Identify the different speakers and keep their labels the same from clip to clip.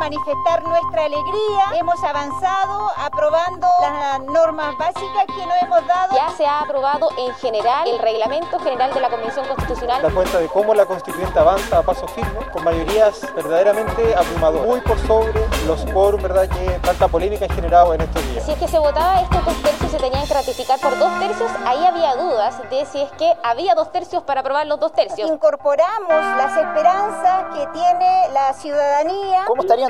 Speaker 1: manifestar nuestra alegría. Hemos avanzado aprobando las normas básicas que nos hemos dado.
Speaker 2: Ya se ha aprobado en general el reglamento general de la Convención Constitucional.
Speaker 3: Da cuenta de cómo la constituyente avanza a paso firme, con mayorías verdaderamente abrumadoras, muy por sobre los quórum, ¿verdad?, que tanta polémica han generado en estos días.
Speaker 2: Si es que se votaba estos dos tercios se tenían que ratificar por dos tercios, ahí había dudas de si es que había dos tercios para aprobar los dos tercios.
Speaker 1: Incorporamos las esperanzas que tiene la ciudadanía.
Speaker 4: ¿Cómo estaría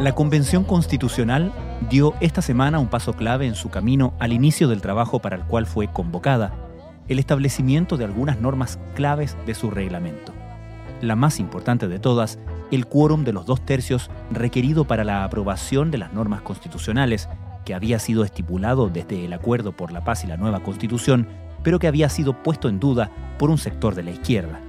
Speaker 2: La Convención Constitucional
Speaker 5: dio esta semana un paso clave en su camino al inicio del trabajo para el cual fue convocada, el establecimiento de algunas normas claves de su reglamento. La más importante de todas el quórum de los dos tercios requerido para la aprobación de las normas constitucionales, que había sido estipulado desde el Acuerdo por la Paz y la nueva Constitución, pero que había sido puesto en duda por un sector de la izquierda.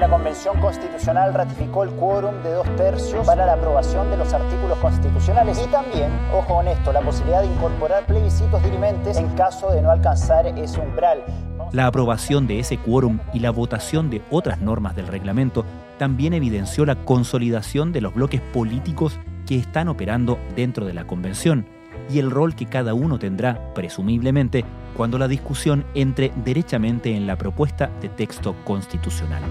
Speaker 4: La Convención Constitucional ratificó el quórum de dos tercios para la aprobación de los artículos constitucionales y también, ojo honesto, la posibilidad de incorporar plebiscitos dirimentes en caso de no alcanzar ese umbral.
Speaker 5: La aprobación de ese quórum y la votación de otras normas del reglamento también evidenció la consolidación de los bloques políticos que están operando dentro de la convención y el rol que cada uno tendrá, presumiblemente, cuando la discusión entre derechamente en la propuesta de texto constitucional.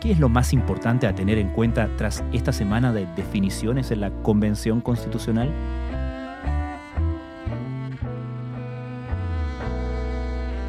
Speaker 5: ¿Qué es lo más importante a tener en cuenta tras esta semana de definiciones en la Convención Constitucional?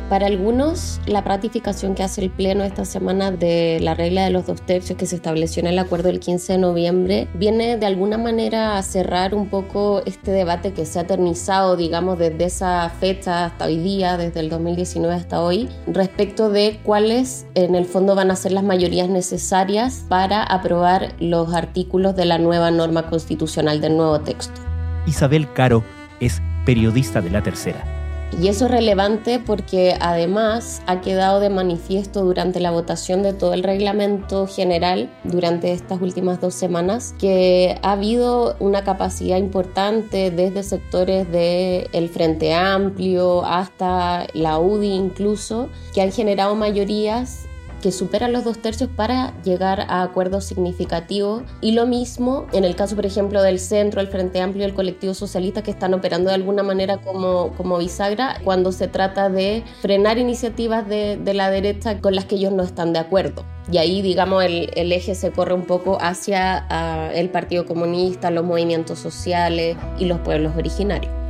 Speaker 6: Para algunos, la ratificación que hace el Pleno esta semana de la regla de los dos tercios que se estableció en el acuerdo del 15 de noviembre viene de alguna manera a cerrar un poco este debate que se ha eternizado, digamos, desde esa fecha hasta hoy día, desde el 2019 hasta hoy, respecto de cuáles en el fondo van a ser las mayorías necesarias para aprobar los artículos de la nueva norma constitucional del nuevo texto.
Speaker 5: Isabel Caro es periodista de La Tercera
Speaker 6: y eso es relevante porque además ha quedado de manifiesto durante la votación de todo el reglamento general durante estas últimas dos semanas que ha habido una capacidad importante desde sectores del el Frente Amplio hasta la UDI incluso que han generado mayorías que superan los dos tercios para llegar a acuerdos significativos. Y lo mismo en el caso, por ejemplo, del Centro, el Frente Amplio y el Colectivo Socialista, que están operando de alguna manera como, como bisagra cuando se trata de frenar iniciativas de, de la derecha con las que ellos no están de acuerdo. Y ahí, digamos, el, eje se corre un poco hacia uh, el Partido Comunista, los movimientos sociales y los pueblos originarios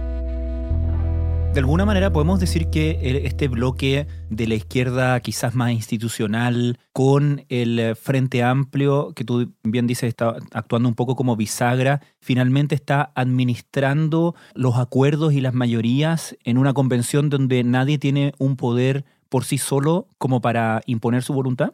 Speaker 5: de alguna manera podemos decir que este bloque de la izquierda quizás más institucional con el Frente Amplio, que tú bien dices está actuando un poco como bisagra, finalmente está administrando los acuerdos y las mayorías en una convención donde nadie tiene un poder por sí solo como para imponer su voluntad?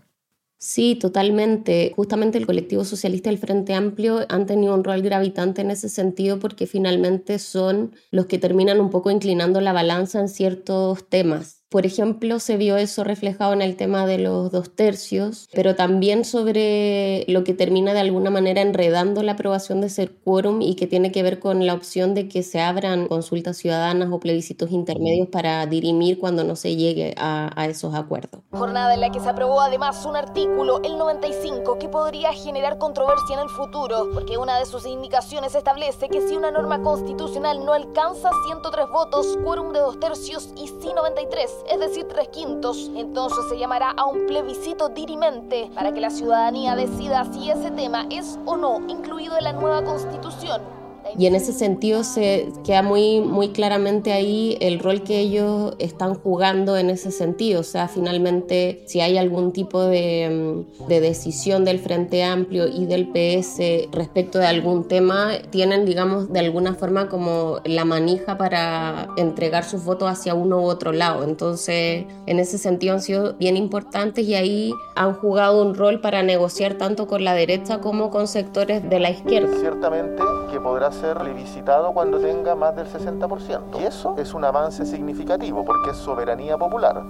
Speaker 6: Sí, totalmente. Justamente el colectivo socialista del Frente Amplio han tenido un rol gravitante en ese sentido porque finalmente son los que terminan un poco inclinando la balanza en ciertos temas. Por ejemplo, se vio eso reflejado en el tema de los dos tercios, pero también sobre lo que termina de alguna manera enredando la aprobación de ese quórum y que tiene que ver con la opción de que se abran consultas ciudadanas o plebiscitos intermedios para dirimir cuando no se llegue a, a esos acuerdos.
Speaker 7: Jornada en la que se aprobó además un artículo, el 95, que podría generar controversia en el futuro, porque una de sus indicaciones establece que si una norma constitucional no alcanza 103 votos, quórum de dos tercios y sí 93, es decir, tres quintos, entonces se llamará a un plebiscito dirimente para que la ciudadanía decida si ese tema es o no incluido en la nueva constitución.
Speaker 6: Y en ese sentido se queda muy, muy claramente ahí el rol que ellos están jugando en ese sentido. O sea, finalmente, si hay algún tipo de, mm, de decisión del Frente Amplio y del PS respecto de algún tema, tienen, digamos, de alguna forma como la manija para entregar sus votos hacia uno u otro lado. Entonces, en ese sentido han sido bien importantes y ahí han jugado un rol para negociar tanto con la derecha como con sectores de la izquierda.
Speaker 8: Ciertamente que podrá ser revisitado cuando tenga más del 60%. Y eso es un avance significativo porque es soberanía popular.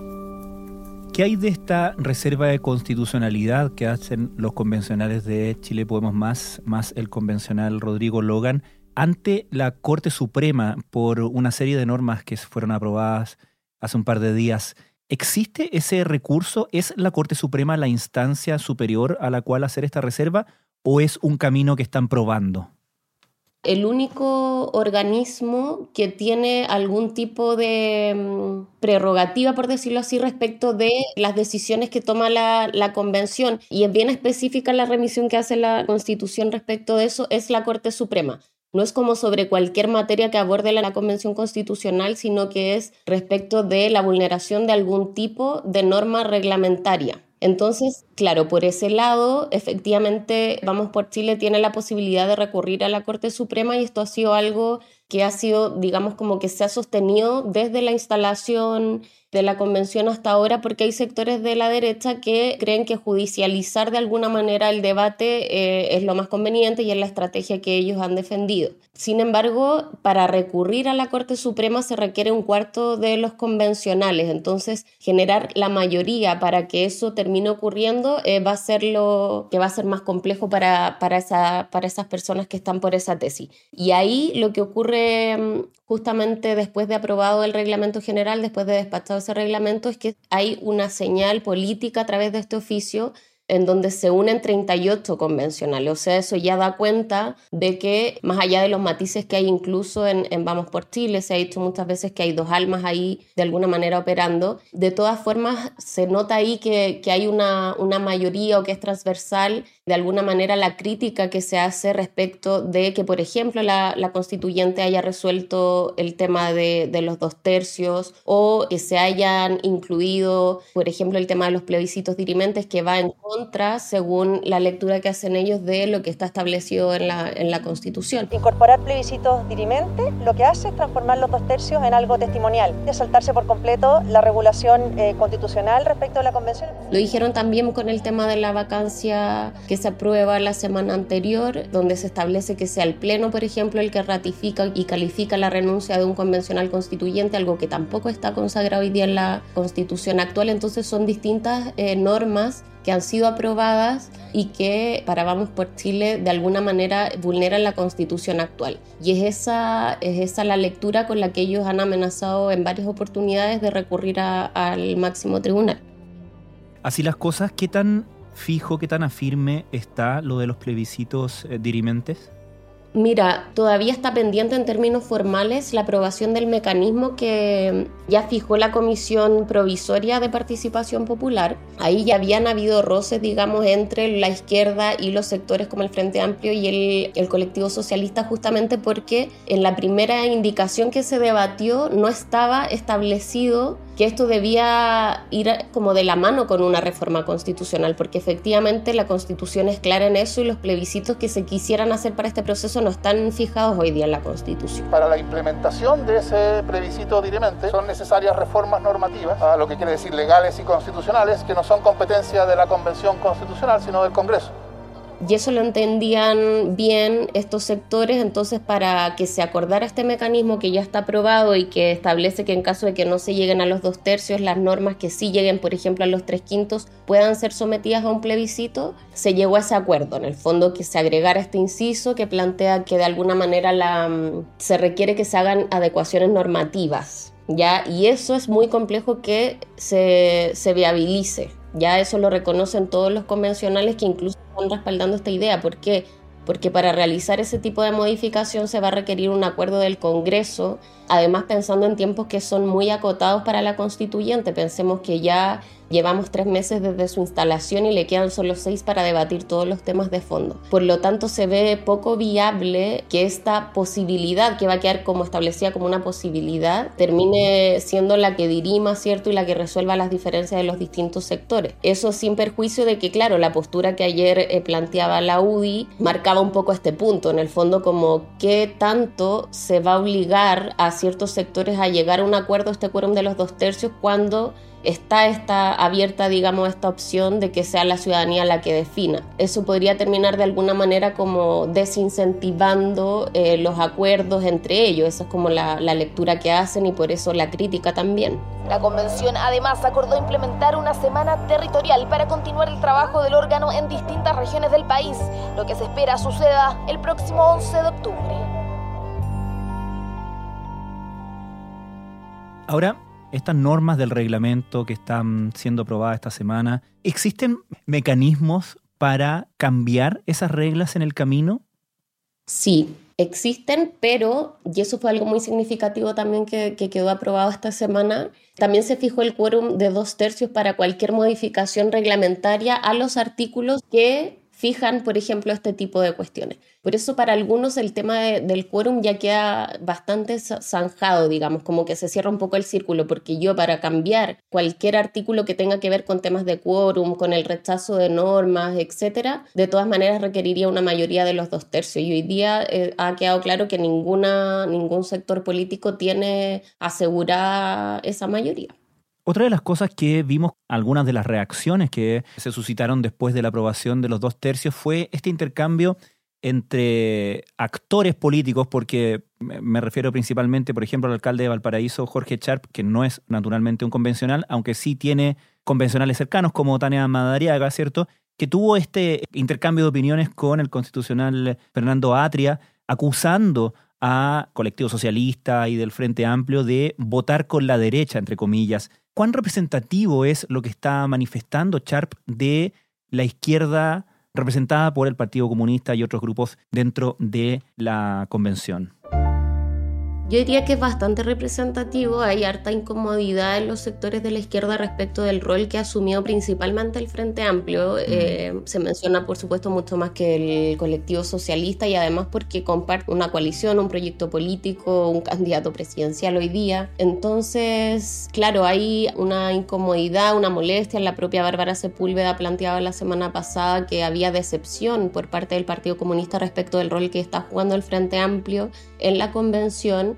Speaker 5: ¿Qué hay de esta reserva de constitucionalidad que hacen los convencionales de Chile Podemos Más, más el convencional Rodrigo Logan, ante la Corte Suprema por una serie de normas que fueron aprobadas hace un par de días? ¿Existe ese recurso? ¿Es la Corte Suprema la instancia superior a la cual hacer esta reserva o es un camino que están probando?
Speaker 6: El único organismo que tiene algún tipo de mm, prerrogativa, por decirlo así, respecto de las decisiones que toma la, la, convención, y es bien específica la remisión que hace la constitución respecto de eso, es la Corte Suprema. No es como sobre cualquier materia que aborde la Convención Constitucional, sino que es respecto de la vulneración de algún tipo de norma reglamentaria. Entonces, claro, por ese lado, efectivamente, Vamos por Chile tiene la posibilidad de recurrir a la Corte Suprema y esto ha sido algo que ha sido, digamos, como que se ha sostenido desde la instalación de la convención hasta ahora, porque hay sectores de la derecha que creen que judicializar de alguna manera el debate eh, es lo más conveniente y es la estrategia que ellos han defendido. Sin embargo, para recurrir a la Corte Suprema se requiere un cuarto de los convencionales, entonces generar la mayoría para que eso termine ocurriendo eh, va a ser lo que va a ser más complejo para, para, esa, para esas personas que están por esa tesis. Y ahí lo que ocurre mm, justamente después de aprobado el reglamento general, después de despachado ese reglamento, es que hay una señal política a través de este oficio en donde se unen 38 convencionales. O sea, eso ya da cuenta de que más allá de los matices que hay incluso en, Vamos por Chile, se ha dicho muchas veces que hay dos almas ahí de alguna manera operando, de todas formas se nota ahí que, que hay una, una mayoría o que es transversal de alguna manera la crítica que se hace respecto de que, por ejemplo, la, la constituyente haya resuelto el tema de, de los dos tercios o que se hayan incluido, por ejemplo, el tema de los plebiscitos dirimentes que va en según la lectura que hacen ellos de lo que está establecido en la, en la Constitución.
Speaker 9: Incorporar plebiscitos dirimentes lo que hace es transformar los dos tercios en algo testimonial, de saltarse por completo la regulación eh, constitucional respecto a la Convención.
Speaker 6: Lo dijeron también con el tema de la vacancia que se aprueba la semana anterior, donde se establece que sea el Pleno, por ejemplo, el que ratifica y califica la renuncia de un convencional constituyente, algo que tampoco está consagrado hoy día en la Constitución actual. Entonces son distintas eh, normas que han sido aprobadas y que para Vamos por Chile de alguna manera vulneran la constitución actual. Y es esa, es esa la lectura con la que ellos han amenazado en varias oportunidades de recurrir al máximo tribunal.
Speaker 5: Así las cosas, ¿qué tan fijo, qué tan afirme está lo de los plebiscitos eh, dirimentes?
Speaker 6: Mira, todavía está pendiente en términos formales la aprobación del mecanismo que ya fijó la Comisión Provisoria de Participación Popular. Ahí ya habían habido roces, digamos, entre la izquierda y los sectores como el Frente Amplio y el, el colectivo socialista, justamente porque en la primera indicación que se debatió no estaba establecido que esto debía ir como de la mano con una reforma constitucional, porque efectivamente la constitución es clara en eso y los plebiscitos que se quisieran hacer para este proceso no están fijados hoy día en la constitución.
Speaker 8: Para la implementación de ese plebiscito dirimente son necesarias reformas normativas, lo que quiere decir legales y constitucionales, que no son competencia de la Convención Constitucional, sino del Congreso
Speaker 6: y eso lo entendían bien estos sectores, entonces para que se acordara este mecanismo que ya está aprobado y que establece que en caso de que no se lleguen a los dos tercios, las normas que sí lleguen, por ejemplo, a los tres quintos, puedan ser sometidas a un plebiscito, se llegó a ese acuerdo, en el fondo que se agregara este inciso que plantea que de alguna manera la, mm, se requiere que se hagan adecuaciones normativas. ¿ya? Y eso es muy complejo que se, se viabilice. Ya eso lo reconocen todos los convencionales que incluso están respaldando esta idea. ¿Por qué? Porque para realizar ese tipo de modificación se va a requerir un acuerdo del Congreso, además pensando en tiempos que son muy acotados para la constituyente. Pensemos que ya Llevamos tres meses desde su instalación y le quedan solo seis para debatir todos los temas de fondo. Por lo tanto, se ve poco viable que esta posibilidad, que va a quedar como establecida como una posibilidad, termine siendo la que dirima, ¿cierto? Y la que resuelva las diferencias de los distintos sectores. Eso sin perjuicio de que, claro, la postura que ayer eh, planteaba la UDI marcaba un poco este punto, en el fondo como qué tanto se va a obligar a ciertos sectores a llegar a un acuerdo, este quórum de los dos tercios, cuando está esta abierta, digamos, esta opción de que sea la ciudadanía la que defina. Eso podría terminar de alguna manera como desincentivando eh, los acuerdos entre ellos. Esa es como la, la lectura que hacen y por eso la crítica también.
Speaker 7: La convención además acordó implementar una semana territorial para continuar el trabajo del órgano en distintas regiones del país, lo que se espera suceda el próximo 11 de octubre.
Speaker 5: Ahora, estas normas del reglamento que están siendo aprobadas esta semana, ¿existen mecanismos para cambiar esas reglas en el camino?
Speaker 6: Sí, existen, pero, y eso fue algo muy significativo también que, que, quedó aprobado esta semana, también se fijó el quórum de dos tercios para cualquier modificación reglamentaria a los artículos que fijan, por ejemplo, este tipo de cuestiones. Por eso para algunos el tema del quórum ya queda bastante zanjado, digamos, como que se cierra un poco el círculo, porque yo para cambiar cualquier artículo que tenga que ver con temas de quórum, con el rechazo de normas, etcétera, de todas maneras requeriría una mayoría de los dos tercios. Y hoy día eh, ha quedado claro que ninguna, ningún sector político tiene asegurada esa mayoría.
Speaker 5: Otra de las cosas que vimos, algunas de las reacciones que se suscitaron después de la aprobación de los dos tercios, fue este intercambio entre actores políticos, porque me refiero principalmente, por ejemplo, al alcalde de Valparaíso, Jorge Charp, que no es naturalmente un convencional, aunque sí tiene convencionales cercanos como Tania Madariaga, ¿cierto? Que tuvo este intercambio de opiniones con el constitucional Fernando Atria, acusando a colectivo socialista y del Frente Amplio de votar con la derecha, entre comillas. ¿Cuán representativo es lo que está manifestando Sharp de la izquierda representada por el Partido Comunista y otros grupos dentro de la convención?
Speaker 6: Yo diría que es bastante representativo, hay harta incomodidad en los sectores de la izquierda respecto del rol que ha asumido principalmente el Frente Amplio. Eh, se menciona, por supuesto, mucho más que el colectivo socialista y además porque comparte una coalición, un proyecto político, un candidato presidencial hoy día. Entonces, claro, hay una incomodidad, una molestia. La propia Bárbara Sepúlveda planteaba la semana pasada que había decepción por parte del Partido Comunista respecto del rol que está jugando el Frente Amplio en la convención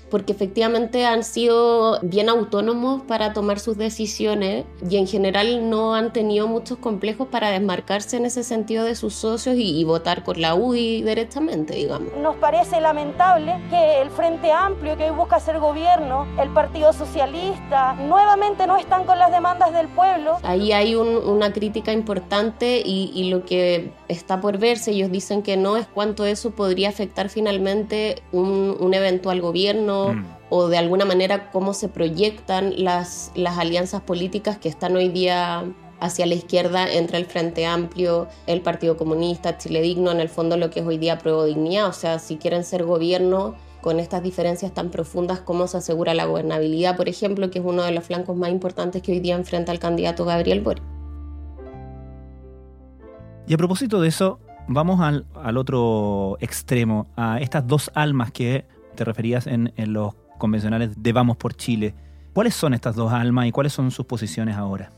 Speaker 6: porque efectivamente han sido bien autónomos para tomar sus decisiones y en general no han tenido muchos complejos para desmarcarse en ese sentido de sus socios y, votar por la UDI directamente, digamos.
Speaker 10: Nos parece lamentable que el Frente Amplio que hoy busca ser gobierno, el Partido Socialista, nuevamente no están con las demandas del pueblo.
Speaker 6: Ahí hay una crítica importante y, y lo que está por verse, ellos dicen que no es cuánto eso podría afectar finalmente un, un eventual gobierno Mm. o de alguna manera cómo se proyectan las, las alianzas políticas que están hoy día hacia la izquierda entre el Frente Amplio, el Partido Comunista, Chile Digno, en el fondo lo que es hoy día Prueba Dignidad. O sea, si quieren ser gobierno con estas diferencias tan profundas, ¿cómo se asegura la gobernabilidad, por ejemplo, que es uno de los flancos más importantes que hoy día enfrenta el candidato Gabriel Boric?
Speaker 5: Y a propósito de eso, vamos al, al otro extremo, a estas dos almas que te referías en, en los convencionales de Vamos por Chile. ¿Cuáles son estas dos almas y cuáles son sus posiciones ahora?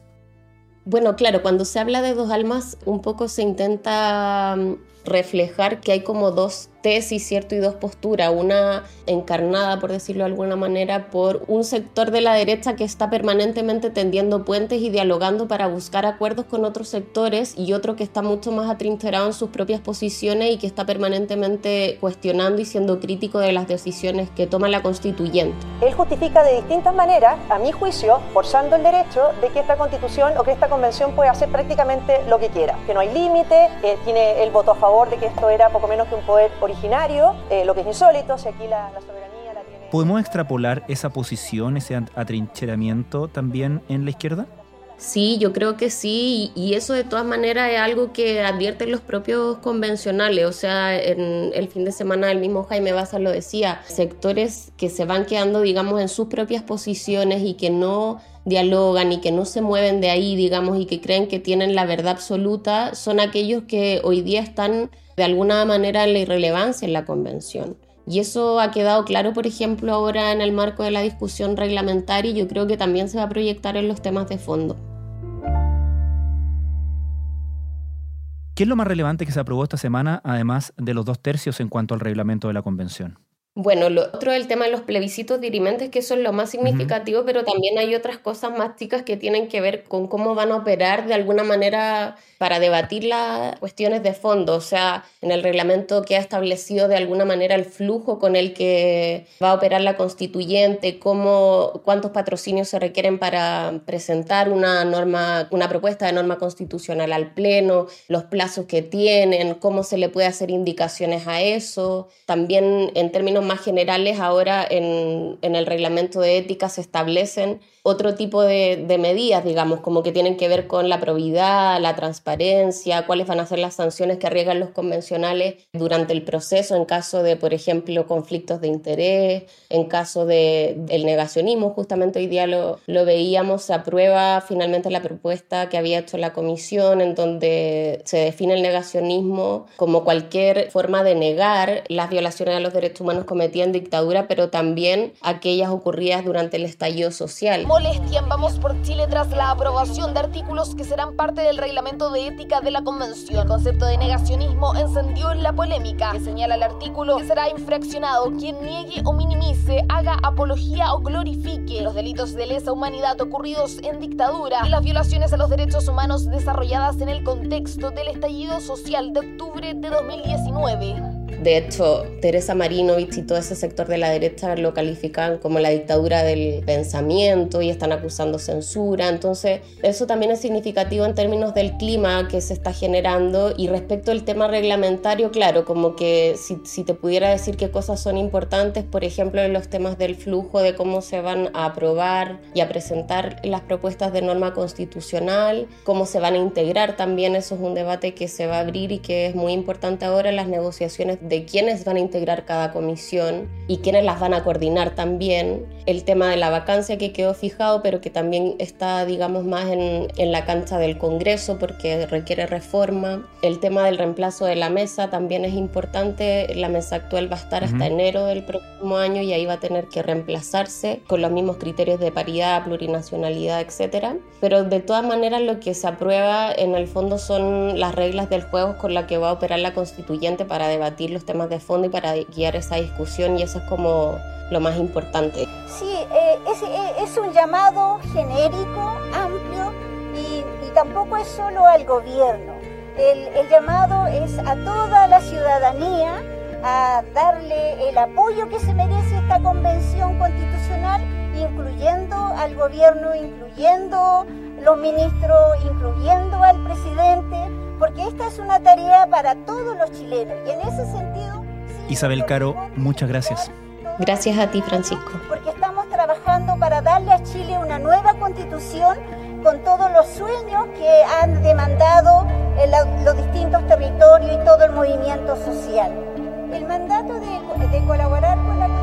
Speaker 6: Bueno, claro, cuando se habla de dos almas, un poco se intenta mm, reflejar que hay como dos tesis, ¿cierto? Y dos posturas, una encarnada, por decirlo de alguna manera, por un sector de la derecha que está permanentemente tendiendo puentes y dialogando para buscar acuerdos con otros sectores y otro que está mucho más atrincherado en sus propias posiciones y que está permanentemente cuestionando y siendo crítico de las decisiones que toma la constituyente.
Speaker 9: Él justifica de distintas maneras, a mi juicio, forzando el derecho de que esta constitución o que esta convención puede hacer prácticamente lo que quiera, que no hay límite, que tiene el voto a favor de que esto era poco menos que un poder originario, eh, lo que es insólito, si aquí la, la soberanía la tiene...
Speaker 5: ¿Podemos extrapolar esa posición, ese atrincheramiento también en la izquierda?
Speaker 6: Sí, yo creo que sí, y eso de todas maneras es algo que advierten los propios convencionales, o sea, en el fin de semana el mismo Jaime Baza lo decía, sectores que se van quedando, digamos, en sus propias posiciones y que no dialogan y que no se mueven de ahí, digamos, y que creen que tienen la verdad absoluta, son aquellos que hoy día están de alguna manera en la irrelevancia en la convención. Y eso ha quedado claro, por ejemplo, ahora en el marco de la discusión reglamentaria y yo creo que también se va a proyectar en los temas de fondo.
Speaker 5: ¿Qué es lo más relevante que se aprobó esta semana, además de los dos tercios en cuanto al reglamento de la convención?
Speaker 6: Bueno, lo otro es el tema de los plebiscitos dirimentes, que eso es lo más significativo, pero también hay otras cosas más chicas que tienen que ver con cómo van a operar de alguna manera para debatir las cuestiones de fondo. O sea, en el reglamento que ha establecido de alguna manera el flujo con el que va a operar la constituyente, cómo, cuántos patrocinios se requieren para presentar una norma, una propuesta de norma constitucional al Pleno, los plazos que tienen, cómo se le puede hacer indicaciones a eso. También en términos más generales, ahora en, el reglamento de ética se establecen otro tipo de, medidas, digamos, como que tienen que ver con la probidad, la transparencia, cuáles van a ser las sanciones que arriesgan los convencionales durante el proceso en caso de, por ejemplo, conflictos de interés, en caso de el negacionismo, justamente hoy día lo, lo veíamos, se aprueba finalmente la propuesta que había hecho la comisión en donde se define el negacionismo como cualquier forma de negar las violaciones a los derechos humanos cometidas en dictadura, pero también aquellas ocurridas durante el estallido social
Speaker 7: molestia Vamos por Chile tras la aprobación de artículos que serán parte del reglamento de ética de la convención. El concepto de negacionismo encendió en la polémica que señala el artículo que será infraccionado quien niegue o minimice, haga apología o glorifique los delitos de lesa humanidad ocurridos en dictadura y las violaciones a los derechos humanos desarrolladas en el contexto del estallido social de octubre de 2019.
Speaker 6: De hecho, Teresa Marinovich y todo ese sector de la derecha lo califican como la dictadura del pensamiento y están acusando censura. Entonces, eso también es significativo en términos del clima que se está generando. Y respecto al tema reglamentario, claro, como que si, te pudiera decir qué cosas son importantes, por ejemplo, en los temas del flujo, de cómo se van a aprobar y a presentar las propuestas de norma constitucional, cómo se van a integrar también, eso es un debate que se va a abrir y que es muy importante ahora en las negociaciones de quiénes van a integrar cada comisión y quiénes las van a coordinar también. El tema de la vacancia que quedó fijado, pero que también está, digamos, más en, en la cancha del Congreso porque requiere reforma. El tema del reemplazo de la mesa también es importante. La mesa actual va a estar hasta enero del próximo año y ahí va a tener que reemplazarse con los mismos criterios de paridad, plurinacionalidad, etc. Pero de todas maneras lo que se aprueba en el fondo son las reglas del juego con las que va a operar la constituyente para debatir los temas de fondo y para guiar esa discusión y eso es como lo más importante.
Speaker 1: Sí, eh, eh, es, un llamado genérico, amplio y, tampoco es solo al gobierno. El, el llamado es a toda la ciudadanía a darle el apoyo que se merece esta convención constitucional, incluyendo al gobierno, incluyendo los ministros, incluyendo al presidente, porque esta es una tarea para todos los chilenos y en ese sentido...
Speaker 5: Isabel Caro, muchas gracias.
Speaker 6: Gracias a ti, Francisco.
Speaker 1: Porque para darle a Chile una nueva constitución con todos los sueños que han demandado los distintos territorios y todo el movimiento social. El mandato de, colaborar con la,